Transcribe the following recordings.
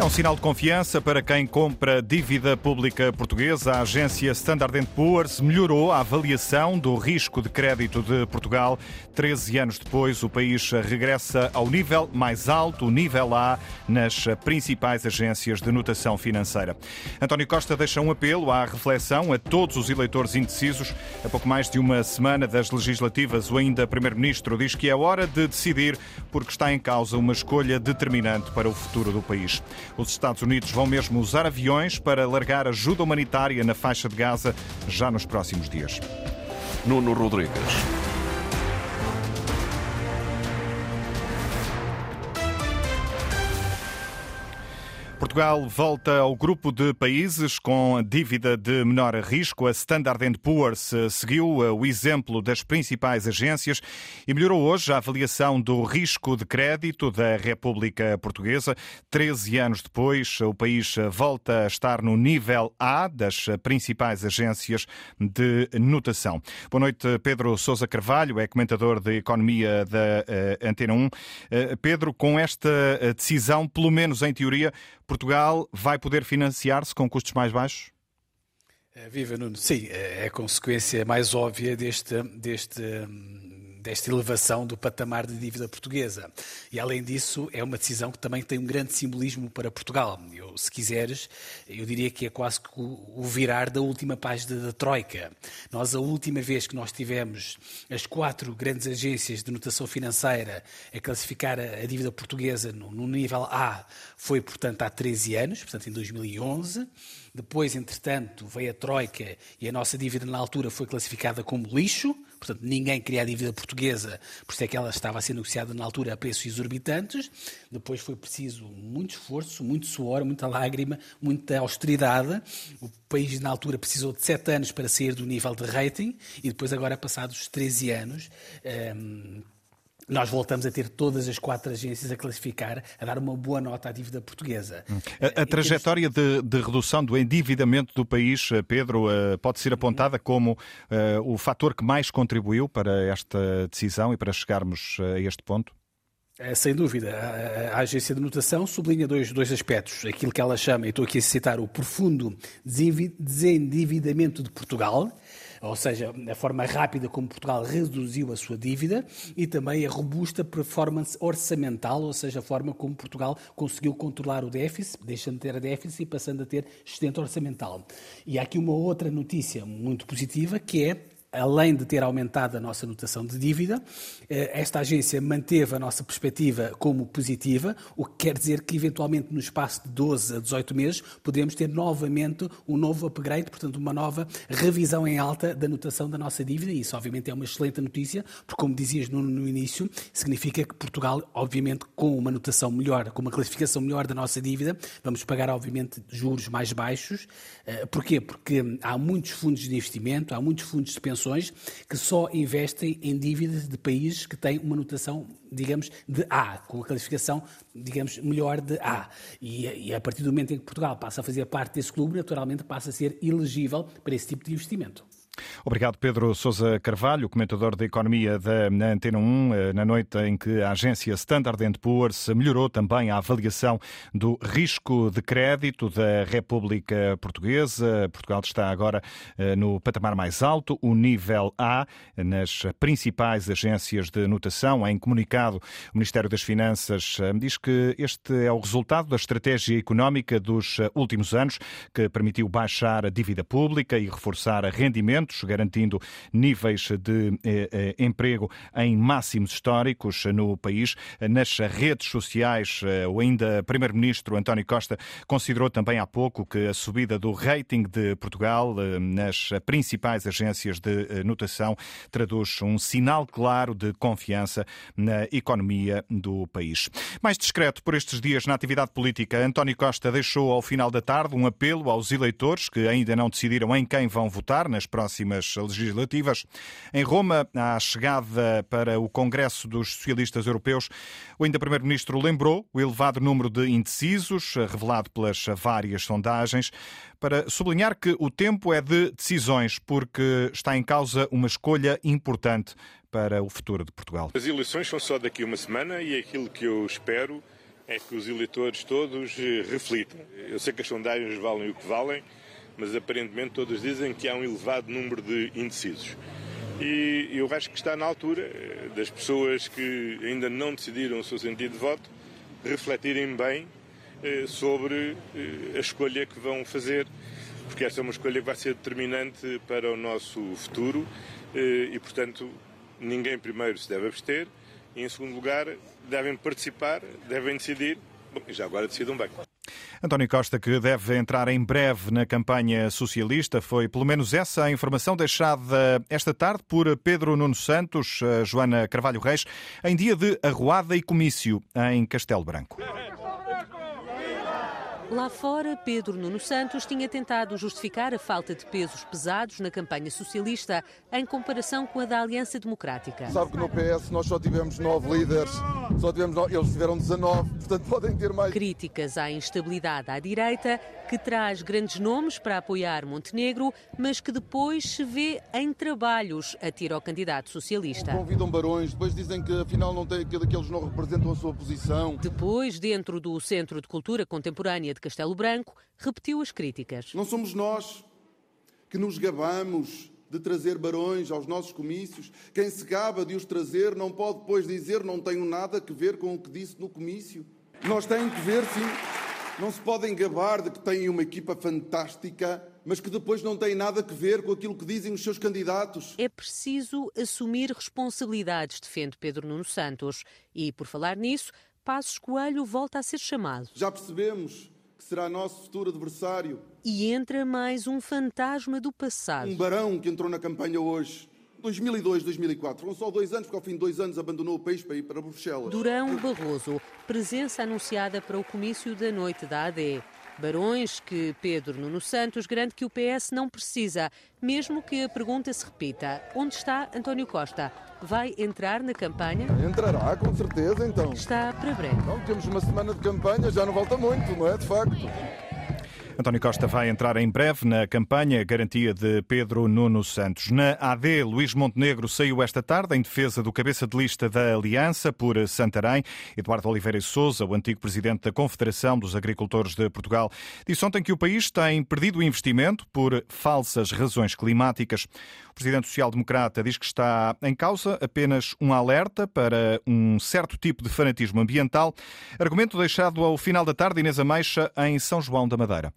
É um sinal de confiança para quem compra dívida pública portuguesa. A agência Standard Poor's melhorou a avaliação do risco de crédito de Portugal. 13 anos depois, o país regressa ao nível mais alto, o nível A, nas principais agências de notação financeira. António Costa deixa um apelo à reflexão a todos os eleitores indecisos. A pouco mais de uma semana das legislativas, o ainda Primeiro-Ministro diz que é hora de decidir porque está em causa uma escolha determinante para o futuro do país. Os Estados Unidos vão mesmo usar aviões para largar ajuda humanitária na faixa de Gaza já nos próximos dias. Nuno Rodrigues. Portugal volta ao grupo de países com dívida de menor risco. A Standard Poor's seguiu o exemplo das principais agências e melhorou hoje a avaliação do risco de crédito da República Portuguesa. Treze anos depois, o país volta a estar no nível A das principais agências de notação. Boa noite, Pedro Sousa Carvalho, é comentador de Economia da eh, Antena 1. Eh, Pedro, com esta decisão, pelo menos em teoria, Portugal vai poder financiar-se com custos mais baixos? Eh, viva Nuno, sim, é a consequência mais óbvia deste, deste hum, desta elevação do patamar de dívida portuguesa. E, além disso, é uma decisão que também tem um grande simbolismo para Portugal. Eu, se quiseres, eu diria que é quase que o virar da última página da Troika. Nós, a última vez que nós tivemos as quatro grandes agências de notação financeira a classificar a, dívida portuguesa no, no nível A foi, portanto, há 13 anos, portanto, em 2011. Depois, entretanto, veio a Troika e a nossa dívida na altura foi classificada como lixo. Portanto, ninguém queria a dívida portuguesa, por isso é que ela estava a ser negociada na altura a preços exorbitantes. Depois foi preciso muito esforço, muito suor, muita lágrima, muita austeridade. O país, na altura, precisou de sete anos para sair do nível de rating e depois, agora, passados 13 anos. Um, nós voltamos a ter todas as quatro agências a classificar, a dar uma boa nota à dívida portuguesa. Hum. A, a trajetória de, de, redução do endividamento do país, eh, Pedro, eh, pode ser apontada como uh, o fator que mais contribuiu para esta decisão e para chegarmos a este ponto? Sem dúvida. A, a, agência de notação sublinha dois, dois aspectos. Aquilo que ela chama, e estou aqui a citar, o profundo desendividamento de Portugal, ou seja, a forma rápida como Portugal reduziu a sua dívida e também a robusta performance orçamental, ou seja, a forma como Portugal conseguiu controlar o déficit, deixando de ter déficit e passando a ter excedente orçamental. E há aqui uma outra notícia muito positiva que é além de ter aumentado a nossa notação de dívida, eh, esta agência manteve a nossa perspectiva como positiva, o que quer dizer que, eventualmente, no espaço de 12 a 18 meses, podemos ter novamente um novo upgrade, portanto, uma nova revisão em alta da notação da nossa dívida. E isso, obviamente, é uma excelente notícia, porque, como dizias no, no início, significa que Portugal, obviamente, com uma notação melhor, com uma classificação melhor da nossa dívida, vamos pagar, obviamente, juros mais baixos. Eh, porquê? Porque há muitos fundos de investimento, há muitos fundos de pensões que só investem em dívidas de países que têm uma notação, digamos, de A, com a classificação, digamos, melhor de A. E, e a partir do momento em que Portugal passa a fazer parte desse clube, naturalmente passa a ser elegível para esse tipo de investimento. Obrigado, Pedro Sousa Carvalho, comentador de economia da Antena 1, eh, na noite em que a agência Standard Poor's melhorou também a avaliação do risco de crédito da República Portuguesa. Portugal está agora eh, no patamar mais alto, o nível A, nas principais agências de notação. Em comunicado, o Ministério das Finanças eh, diz que este é o resultado da estratégia económica dos últimos anos, que permitiu baixar a dívida pública e reforçar garantindo níveis de eh, eh, emprego em máximos históricos no país. Nas redes sociais, eh, o ainda Primeiro-Ministro António Costa considerou também há pouco que a subida do rating de Portugal nas principais agências de notação traduz um sinal claro de confiança na economia do país. Mais discreto por estes dias na atividade política, António Costa deixou ao final da tarde um apelo aos eleitores que ainda não decidiram em quem vão votar nas próximas próximas legislativas. Em Roma, à chegada para o Congresso dos Socialistas Europeus, o ainda Primeiro-Ministro lembrou o elevado número de indecisos, revelado pelas várias sondagens, para sublinhar que o tempo é de decisões, porque está em causa uma escolha importante para o futuro de Portugal. As eleições são só daqui uma semana e aquilo que eu espero é que os eleitores todos reflitam. Eu sei que as sondagens valem o que valem, mas aparentemente todos dizem que há um elevado número de indecisos. E eu acho que está na altura eh, das pessoas que ainda não decidiram o seu sentido de voto refletirem bem eh, sobre a escolha que vão fazer, porque essa é uma escolha que vai ser determinante para o nosso futuro e, portanto, ninguém primeiro se deve abster e, em segundo lugar, devem participar, devem decidir Bom, já agora decidam bem. António Costa, que deve entrar em breve na campanha socialista, foi pelo menos essa a informação deixada esta tarde por Pedro Nuno Santos, Joana Carvalho Reis, em dia de arruada e comício em Castelo Branco. Lá fora, Pedro Nuno Santos tinha tentado justificar a falta de pesos pesados na campanha socialista em comparação com a da Aliança Democrática. Sabe que no PS nós só tivemos nove líderes, só tivemos nove, eles tiveram 19, portanto podem ter mais. Críticas à instabilidade à direita, que traz grandes nomes para apoiar Montenegro, mas que depois se vê em trabalhos a tirar ao candidato socialista. Convidam barões, depois dizem que afinal não tem, que aqueles não representam a sua posição. Depois, dentro do Centro de Cultura Contemporânea de Castelo Branco, repetiu as críticas. Não somos nós que nos gabamos de trazer barões aos nossos comícios. Quem se gaba de os trazer não pode depois dizer não tenho nada a ver com o que disse no comício. Nós temos que ver, sim. Não se podem gabar de que têm uma equipa fantástica, mas que depois não têm nada a ver com aquilo que dizem os seus candidatos. É preciso assumir responsabilidades, defende Pedro Nuno Santos. E, por falar nisso, Passos Coelho volta a ser chamado. Já percebemos que será nosso futuro adversário. E entra mais um fantasma do passado. Um barão que entrou na campanha hoje. 2002, 2004. Foram só dois anos, porque ao fim de dois anos abandonou o país para ir para Bruxelas. Durão Barroso, presença anunciada para o comício da noite da AD. Barões que Pedro Nuno Santos garante que o PS não precisa, mesmo que a pergunta se repita: onde está António Costa? Vai entrar na campanha? Entrará, com certeza, então. Está para breve. Não, temos uma semana de campanha, já não volta muito, não é? De facto. António Costa vai entrar em breve na campanha garantia de Pedro Nuno Santos. Na AD, Luís Montenegro saiu esta tarde em defesa do cabeça de lista da Aliança por Santarém. Eduardo Oliveira e Souza, o antigo presidente da Confederação dos Agricultores de Portugal, disse ontem que o país tem perdido investimento por falsas razões climáticas. O presidente social-democrata diz que está em causa apenas um alerta para um certo tipo de fanatismo ambiental. Argumento deixado ao final da tarde, Inês Ameixa, em São João da Madeira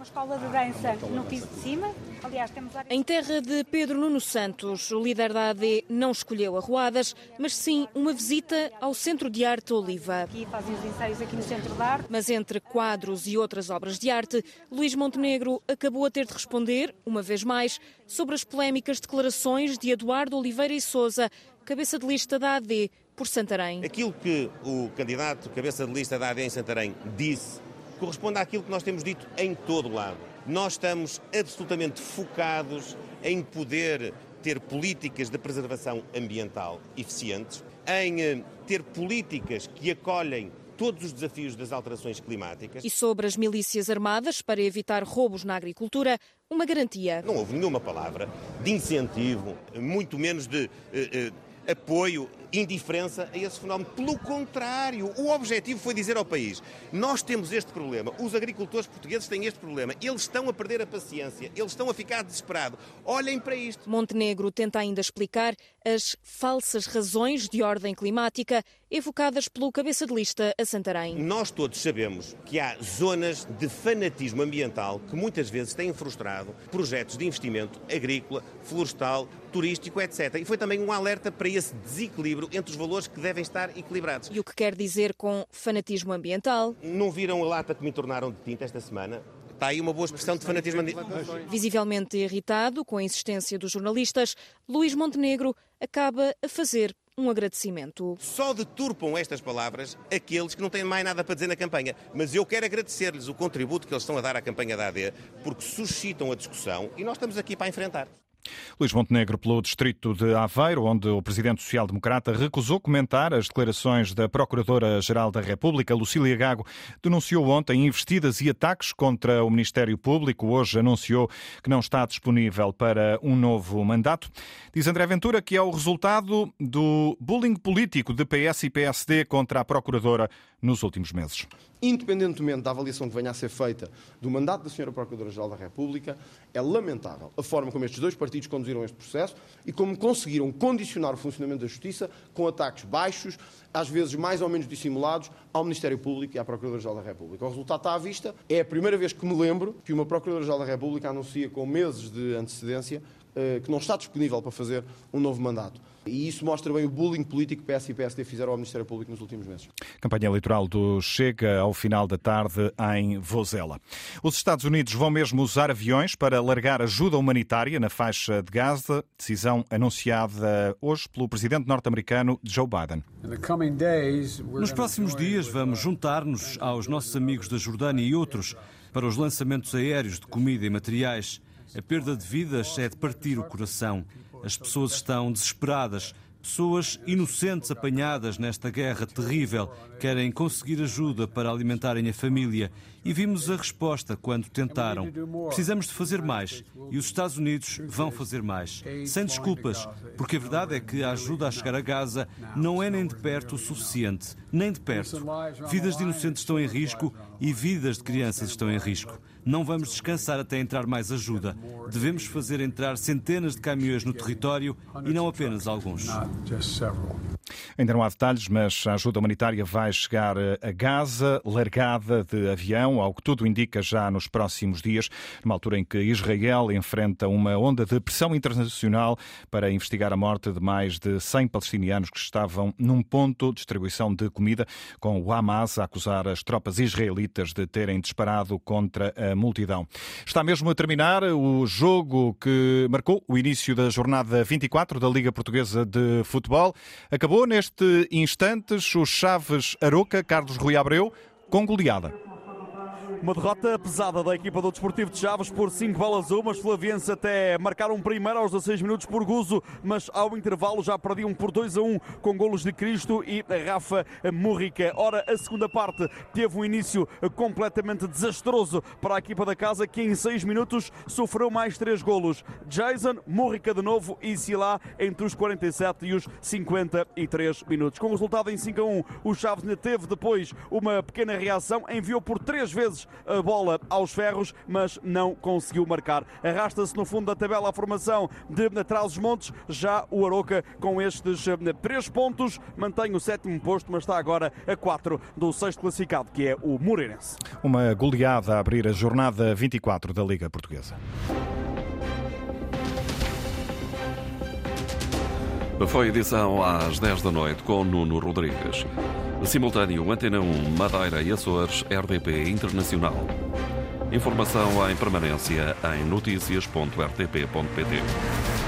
uma escola de dança no piso de cima. Aliás, temos Em terra de Pedro Nuno Santos, o líder da AD não escolheu arruadas, mas sim uma visita ao Centro de Arte Oliva. Aqui fazem os ensaios aqui no Centro de Arte. Mas entre quadros e outras obras de arte, Luís Montenegro acabou a ter de responder, uma vez mais, sobre as polémicas declarações de Eduardo Oliveira e Souza, cabeça de lista da AD por Santarém. Aquilo que o candidato cabeça de lista da AD em Santarém disse corresponde àquilo que nós temos dito em todo o lado. Nós estamos absolutamente focados em poder ter políticas de preservação ambiental eficientes, em eh, ter políticas que acolhem todos os desafios das alterações climáticas. E sobre as milícias armadas para evitar roubos na agricultura, uma garantia. Não houve nenhuma palavra de incentivo, muito menos de. Uh, uh, apoio, indiferença a esse fenómeno. Pelo contrário, o objetivo foi dizer ao país: nós temos este problema, os agricultores portugueses têm este problema, eles estão a perder a paciência, eles estão a ficar desesperados. Olhem para isto. Montenegro tenta ainda explicar as falsas razões de ordem climática evocadas pelo cabeça de lista a Santarém. Nós todos sabemos que há zonas de fanatismo ambiental que muitas vezes têm frustrado projetos de investimento agrícola, florestal, turístico, etc. E foi também um alerta para esse desequilíbrio entre os valores que devem estar equilibrados. E o que quer dizer com fanatismo ambiental? Não viram a lata que me tornaram de tinta esta semana? Está aí uma boa expressão de fanatismo. Visivelmente irritado com a insistência dos jornalistas, Luís Montenegro acaba a fazer um agradecimento. Só deturpam estas palavras aqueles que não têm mais nada para dizer na campanha. Mas eu quero agradecer-lhes o contributo que eles estão a dar à campanha da AD, porque suscitam a discussão e nós estamos aqui para enfrentar. Luís Montenegro, pelo distrito de Aveiro, onde o presidente social-democrata recusou comentar as declarações da Procuradora-Geral da República, Lucília Gago, denunciou ontem investidas e ataques contra o Ministério Público. Hoje anunciou que não está disponível para um novo mandato. Diz André Ventura que é o resultado do bullying político de PS e PSD contra a Procuradora nos últimos meses. Independentemente da avaliação que venha a ser feita do mandato da Sra. Procuradora-Geral da República, é lamentável a forma como estes dois partidos conduziram este processo e como conseguiram condicionar o funcionamento da Justiça com ataques baixos, às vezes mais ou menos dissimulados, ao Ministério Público e à Procuradora-Geral da República. O resultado está à vista. É a primeira vez que me lembro que uma Procuradora-Geral da República anuncia com meses de antecedência que não está disponível para fazer um novo mandato. E isso mostra bem o bullying político que PS e PSD fizeram ao Ministério Público nos últimos meses. Campanha eleitoral do Chega ao final da tarde em Vozela. Os Estados Unidos vão mesmo usar aviões para largar ajuda humanitária na faixa de Gaza, decisão anunciada hoje pelo presidente norte-americano Joe Biden. Nos próximos dias vamos juntar-nos aos nossos amigos da Jordânia e outros para os lançamentos aéreos de comida e materiais. A perda de vidas é de partir o coração. As pessoas estão desesperadas. Pessoas inocentes apanhadas nesta guerra terrível querem conseguir ajuda para alimentarem a família e vimos a resposta quando tentaram. Precisamos de fazer mais e os Estados Unidos vão fazer mais, sem desculpas, porque a verdade é que a ajuda a chegar a Gaza não é nem de perto o suficiente, nem de perto. Vidas de inocentes estão em risco e vidas de crianças estão em risco. Não vamos descansar até entrar mais ajuda. Devemos fazer entrar centenas de caminhões no território e não apenas alguns. Ainda não há detalhes, mas a ajuda humanitária vai chegar a Gaza, largada de avião, ao que tudo indica já nos próximos dias, numa altura em que Israel enfrenta uma onda de pressão internacional para investigar a morte de mais de 100 palestinianos que estavam num ponto de distribuição de comida, com o Hamas a acusar as tropas israelitas de terem disparado contra a multidão. Está mesmo a terminar o jogo que marcou o início da jornada 24 da Liga Portuguesa de Futebol. Acabou neste instantes o Chaves Aroca, Carlos Rui Abreu, com goleada. Uma derrota pesada da equipa do Desportivo de Chaves por 5 balas a 1. Os flavienses até marcaram primeiro aos 16 minutos por Guzo, mas ao intervalo já perdiam por 2 a 1 com golos de Cristo e Rafa Murrica. Ora, a segunda parte teve um início completamente desastroso para a equipa da casa, que em 6 minutos sofreu mais 3 golos. Jason, Murrica de novo e Silá entre os 47 e os 53 minutos. Com o resultado em 5 a 1, o Chaves ainda teve depois uma pequena reação, enviou por 3 vezes a bola aos ferros, mas não conseguiu marcar. Arrasta-se no fundo da tabela a formação de Trás-os-Montes, já o Aroca com estes eh, três pontos mantém o sétimo posto, mas está agora a quatro do sexto classificado, que é o Moreirense. Uma goleada a abrir a jornada 24 da Liga Portuguesa. Foi edição às 10 da noite com Nuno Rodrigues. Simultâneo Antena 1, Madeira e Açores, RDP Internacional. Informação em permanência em notícias.rtp.pt.